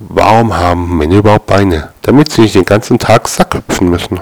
Warum haben Männer überhaupt Beine? Damit sie nicht den ganzen Tag Sack hüpfen müssen.